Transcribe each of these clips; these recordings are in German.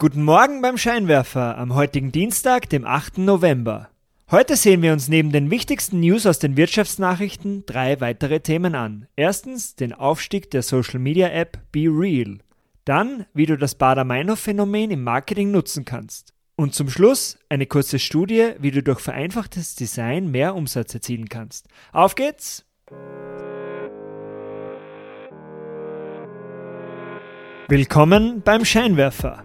Guten Morgen beim Scheinwerfer am heutigen Dienstag, dem 8. November. Heute sehen wir uns neben den wichtigsten News aus den Wirtschaftsnachrichten drei weitere Themen an. Erstens den Aufstieg der Social Media App Be Real. Dann, wie du das Bader-Meinhof-Phänomen im Marketing nutzen kannst. Und zum Schluss eine kurze Studie, wie du durch vereinfachtes Design mehr Umsatz erzielen kannst. Auf geht's! Willkommen beim Scheinwerfer.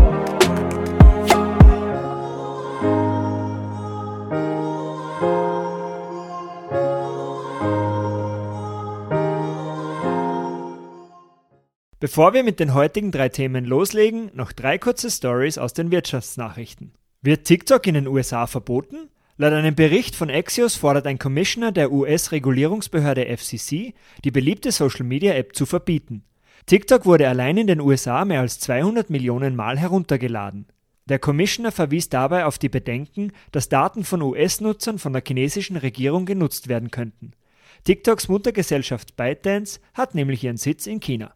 Bevor wir mit den heutigen drei Themen loslegen, noch drei kurze Stories aus den Wirtschaftsnachrichten. Wird TikTok in den USA verboten? Laut einem Bericht von Axios fordert ein Commissioner der US-Regulierungsbehörde FCC, die beliebte Social-Media-App zu verbieten. TikTok wurde allein in den USA mehr als 200 Millionen Mal heruntergeladen. Der Commissioner verwies dabei auf die Bedenken, dass Daten von US-Nutzern von der chinesischen Regierung genutzt werden könnten. TikToks Muttergesellschaft ByteDance hat nämlich ihren Sitz in China.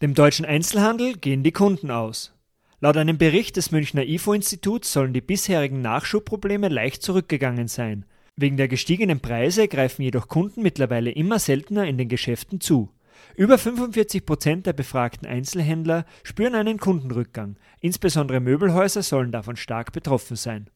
Dem deutschen Einzelhandel gehen die Kunden aus. Laut einem Bericht des Münchner IFO-Instituts sollen die bisherigen Nachschubprobleme leicht zurückgegangen sein. Wegen der gestiegenen Preise greifen jedoch Kunden mittlerweile immer seltener in den Geschäften zu. Über 45 Prozent der befragten Einzelhändler spüren einen Kundenrückgang. Insbesondere Möbelhäuser sollen davon stark betroffen sein.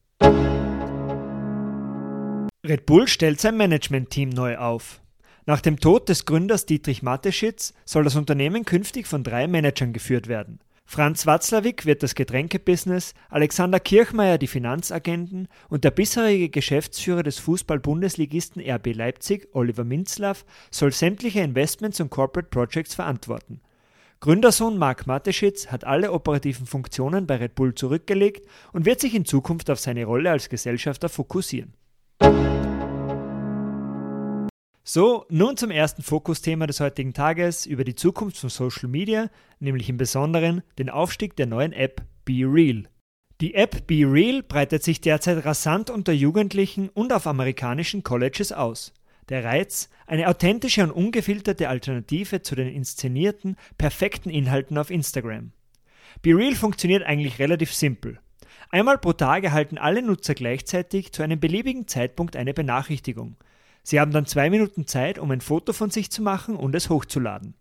Red Bull stellt sein Managementteam neu auf. Nach dem Tod des Gründers Dietrich Mateschitz soll das Unternehmen künftig von drei Managern geführt werden. Franz Watzlawick wird das Getränkebusiness, Alexander Kirchmeier die Finanzagenten und der bisherige Geschäftsführer des Fußball-Bundesligisten RB Leipzig, Oliver Minzlaff, soll sämtliche Investments und Corporate Projects verantworten. Gründersohn Marc Mateschitz hat alle operativen Funktionen bei Red Bull zurückgelegt und wird sich in Zukunft auf seine Rolle als Gesellschafter fokussieren. So, nun zum ersten Fokusthema des heutigen Tages über die Zukunft von Social Media, nämlich im Besonderen den Aufstieg der neuen App Be Real. Die App Be Real breitet sich derzeit rasant unter Jugendlichen und auf amerikanischen Colleges aus. Der Reiz, eine authentische und ungefilterte Alternative zu den inszenierten, perfekten Inhalten auf Instagram. Be Real funktioniert eigentlich relativ simpel. Einmal pro Tag erhalten alle Nutzer gleichzeitig zu einem beliebigen Zeitpunkt eine Benachrichtigung – Sie haben dann zwei Minuten Zeit, um ein Foto von sich zu machen und es hochzuladen.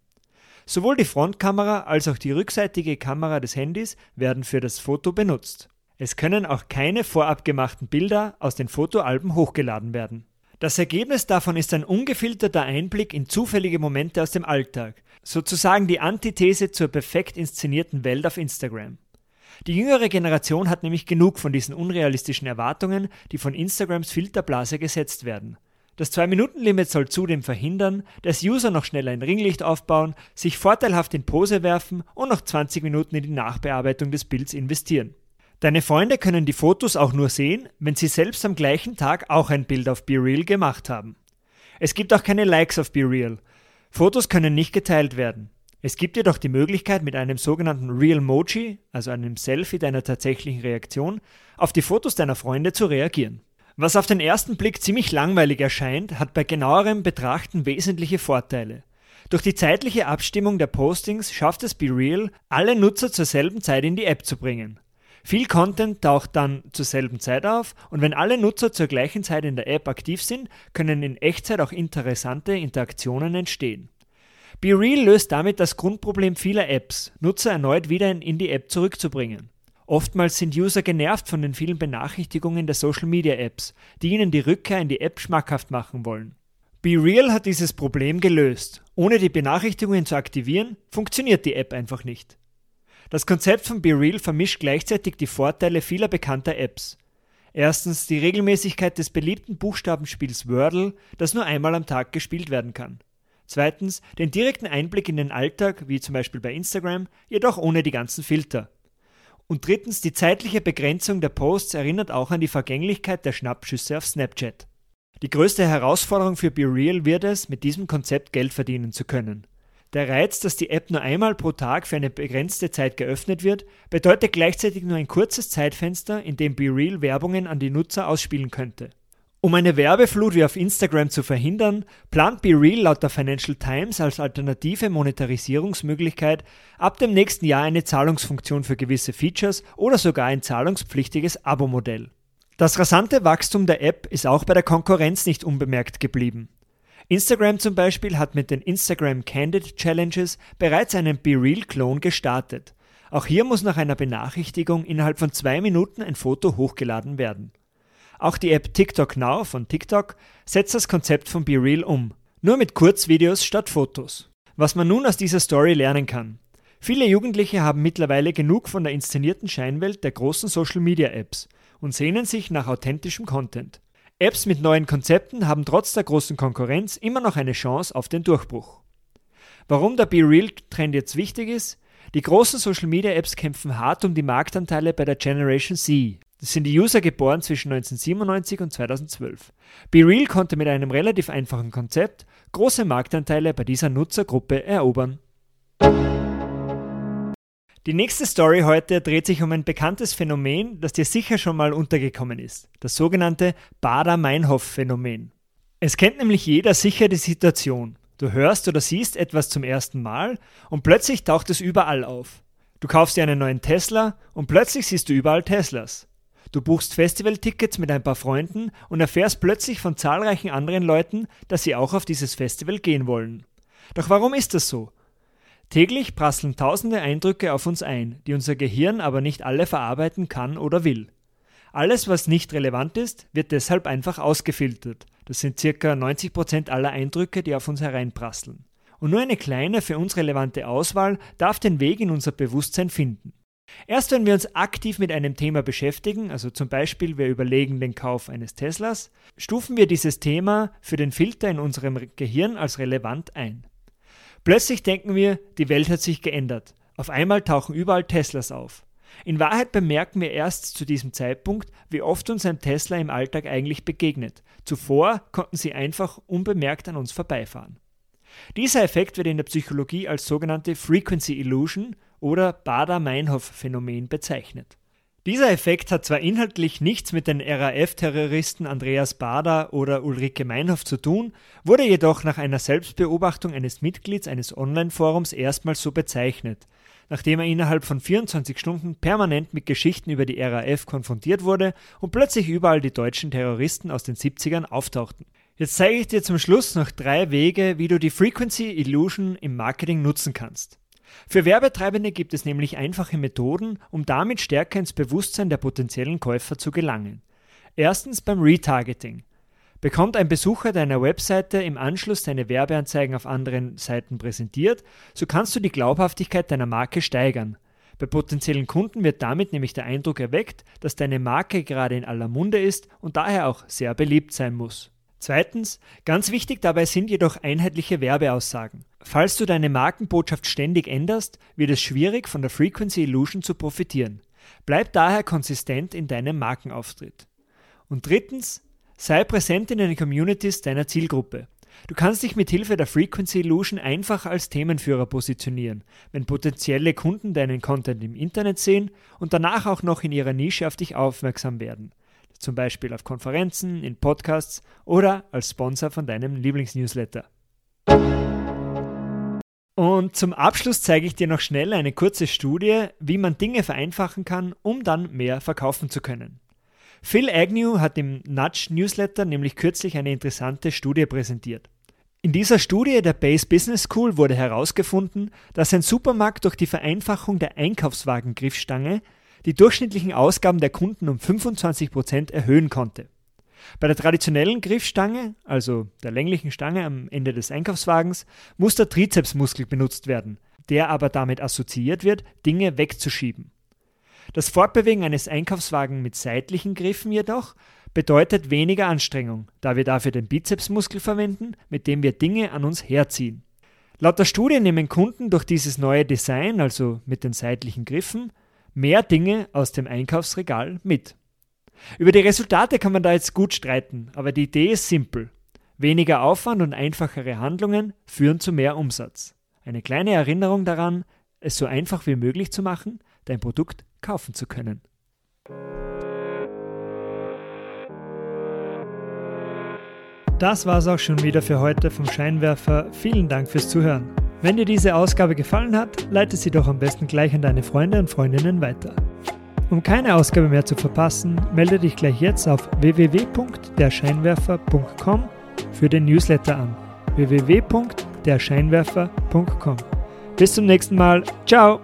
Sowohl die Frontkamera als auch die rückseitige Kamera des Handys werden für das Foto benutzt. Es können auch keine vorab gemachten Bilder aus den Fotoalben hochgeladen werden. Das Ergebnis davon ist ein ungefilterter Einblick in zufällige Momente aus dem Alltag, sozusagen die Antithese zur perfekt inszenierten Welt auf Instagram. Die jüngere Generation hat nämlich genug von diesen unrealistischen Erwartungen, die von Instagrams Filterblase gesetzt werden. Das 2-Minuten-Limit soll zudem verhindern, dass User noch schnell ein Ringlicht aufbauen, sich vorteilhaft in Pose werfen und noch 20 Minuten in die Nachbearbeitung des Bilds investieren. Deine Freunde können die Fotos auch nur sehen, wenn sie selbst am gleichen Tag auch ein Bild auf BeReal gemacht haben. Es gibt auch keine Likes auf BeReal. Fotos können nicht geteilt werden. Es gibt jedoch die Möglichkeit, mit einem sogenannten Real Moji, also einem Selfie deiner tatsächlichen Reaktion, auf die Fotos deiner Freunde zu reagieren. Was auf den ersten Blick ziemlich langweilig erscheint, hat bei genauerem Betrachten wesentliche Vorteile. Durch die zeitliche Abstimmung der Postings schafft es BeReal, alle Nutzer zur selben Zeit in die App zu bringen. Viel Content taucht dann zur selben Zeit auf und wenn alle Nutzer zur gleichen Zeit in der App aktiv sind, können in Echtzeit auch interessante Interaktionen entstehen. BeReal löst damit das Grundproblem vieler Apps, Nutzer erneut wieder in die App zurückzubringen. Oftmals sind User genervt von den vielen Benachrichtigungen der Social Media Apps, die ihnen die Rückkehr in die App schmackhaft machen wollen. BeReal hat dieses Problem gelöst. Ohne die Benachrichtigungen zu aktivieren, funktioniert die App einfach nicht. Das Konzept von BeReal vermischt gleichzeitig die Vorteile vieler bekannter Apps. Erstens die Regelmäßigkeit des beliebten Buchstabenspiels Wordle, das nur einmal am Tag gespielt werden kann. Zweitens den direkten Einblick in den Alltag, wie zum Beispiel bei Instagram, jedoch ohne die ganzen Filter. Und drittens, die zeitliche Begrenzung der Posts erinnert auch an die Vergänglichkeit der Schnappschüsse auf Snapchat. Die größte Herausforderung für BeReal wird es, mit diesem Konzept Geld verdienen zu können. Der Reiz, dass die App nur einmal pro Tag für eine begrenzte Zeit geöffnet wird, bedeutet gleichzeitig nur ein kurzes Zeitfenster, in dem BeReal Werbungen an die Nutzer ausspielen könnte. Um eine Werbeflut wie auf Instagram zu verhindern, plant BeReal laut der Financial Times als alternative Monetarisierungsmöglichkeit ab dem nächsten Jahr eine Zahlungsfunktion für gewisse Features oder sogar ein zahlungspflichtiges Abo-Modell. Das rasante Wachstum der App ist auch bei der Konkurrenz nicht unbemerkt geblieben. Instagram zum Beispiel hat mit den Instagram Candid Challenges bereits einen BeReal-Klon gestartet. Auch hier muss nach einer Benachrichtigung innerhalb von zwei Minuten ein Foto hochgeladen werden. Auch die App TikTok Now von TikTok setzt das Konzept von BeReal um, nur mit Kurzvideos statt Fotos. Was man nun aus dieser Story lernen kann. Viele Jugendliche haben mittlerweile genug von der inszenierten Scheinwelt der großen Social-Media-Apps und sehnen sich nach authentischem Content. Apps mit neuen Konzepten haben trotz der großen Konkurrenz immer noch eine Chance auf den Durchbruch. Warum der BeReal-Trend jetzt wichtig ist? Die großen Social-Media-Apps kämpfen hart um die Marktanteile bei der Generation C. Sind die User geboren zwischen 1997 und 2012. BeReal konnte mit einem relativ einfachen Konzept große Marktanteile bei dieser Nutzergruppe erobern. Die nächste Story heute dreht sich um ein bekanntes Phänomen, das dir sicher schon mal untergekommen ist. Das sogenannte Bader-Meinhof-Phänomen. Es kennt nämlich jeder sicher die Situation. Du hörst oder siehst etwas zum ersten Mal und plötzlich taucht es überall auf. Du kaufst dir einen neuen Tesla und plötzlich siehst du überall Teslas. Du buchst Festivaltickets mit ein paar Freunden und erfährst plötzlich von zahlreichen anderen Leuten, dass sie auch auf dieses Festival gehen wollen. Doch warum ist das so? Täglich prasseln tausende Eindrücke auf uns ein, die unser Gehirn aber nicht alle verarbeiten kann oder will. Alles, was nicht relevant ist, wird deshalb einfach ausgefiltert. Das sind circa 90% aller Eindrücke, die auf uns hereinprasseln. Und nur eine kleine, für uns relevante Auswahl darf den Weg in unser Bewusstsein finden. Erst wenn wir uns aktiv mit einem Thema beschäftigen, also zum Beispiel wir überlegen den Kauf eines Teslas, stufen wir dieses Thema für den Filter in unserem Gehirn als relevant ein. Plötzlich denken wir, die Welt hat sich geändert. Auf einmal tauchen überall Teslas auf. In Wahrheit bemerken wir erst zu diesem Zeitpunkt, wie oft uns ein Tesla im Alltag eigentlich begegnet. Zuvor konnten sie einfach unbemerkt an uns vorbeifahren. Dieser Effekt wird in der Psychologie als sogenannte Frequency Illusion oder Bader-Meinhof-Phänomen bezeichnet. Dieser Effekt hat zwar inhaltlich nichts mit den RAF-Terroristen Andreas Bader oder Ulrike Meinhof zu tun, wurde jedoch nach einer Selbstbeobachtung eines Mitglieds eines Online-Forums erstmals so bezeichnet, nachdem er innerhalb von 24 Stunden permanent mit Geschichten über die RAF konfrontiert wurde und plötzlich überall die deutschen Terroristen aus den 70ern auftauchten. Jetzt zeige ich dir zum Schluss noch drei Wege, wie du die Frequency Illusion im Marketing nutzen kannst. Für Werbetreibende gibt es nämlich einfache Methoden, um damit stärker ins Bewusstsein der potenziellen Käufer zu gelangen. Erstens beim Retargeting. Bekommt ein Besucher deiner Webseite im Anschluss deine Werbeanzeigen auf anderen Seiten präsentiert, so kannst du die Glaubhaftigkeit deiner Marke steigern. Bei potenziellen Kunden wird damit nämlich der Eindruck erweckt, dass deine Marke gerade in aller Munde ist und daher auch sehr beliebt sein muss. Zweitens, ganz wichtig dabei sind jedoch einheitliche Werbeaussagen. Falls du deine Markenbotschaft ständig änderst, wird es schwierig, von der Frequency Illusion zu profitieren. Bleib daher konsistent in deinem Markenauftritt. Und drittens, sei präsent in den Communities deiner Zielgruppe. Du kannst dich mit Hilfe der Frequency Illusion einfach als Themenführer positionieren, wenn potenzielle Kunden deinen Content im Internet sehen und danach auch noch in ihrer Nische auf dich aufmerksam werden zum Beispiel auf Konferenzen, in Podcasts oder als Sponsor von deinem Lieblingsnewsletter. Und zum Abschluss zeige ich dir noch schnell eine kurze Studie, wie man Dinge vereinfachen kann, um dann mehr verkaufen zu können. Phil Agnew hat im Nudge Newsletter nämlich kürzlich eine interessante Studie präsentiert. In dieser Studie der Base Business School wurde herausgefunden, dass ein Supermarkt durch die Vereinfachung der Einkaufswagengriffstange die durchschnittlichen Ausgaben der Kunden um 25% erhöhen konnte. Bei der traditionellen Griffstange, also der länglichen Stange am Ende des Einkaufswagens, muss der Trizepsmuskel benutzt werden, der aber damit assoziiert wird, Dinge wegzuschieben. Das Fortbewegen eines Einkaufswagens mit seitlichen Griffen jedoch bedeutet weniger Anstrengung, da wir dafür den Bizepsmuskel verwenden, mit dem wir Dinge an uns herziehen. Laut der Studie nehmen Kunden durch dieses neue Design, also mit den seitlichen Griffen, mehr Dinge aus dem Einkaufsregal mit. Über die Resultate kann man da jetzt gut streiten, aber die Idee ist simpel. Weniger Aufwand und einfachere Handlungen führen zu mehr Umsatz. Eine kleine Erinnerung daran, es so einfach wie möglich zu machen, dein Produkt kaufen zu können. Das war es auch schon wieder für heute vom Scheinwerfer. Vielen Dank fürs Zuhören. Wenn dir diese Ausgabe gefallen hat, leite sie doch am besten gleich an deine Freunde und Freundinnen weiter. Um keine Ausgabe mehr zu verpassen, melde dich gleich jetzt auf www.derscheinwerfer.com für den Newsletter an. www.derscheinwerfer.com. Bis zum nächsten Mal. Ciao!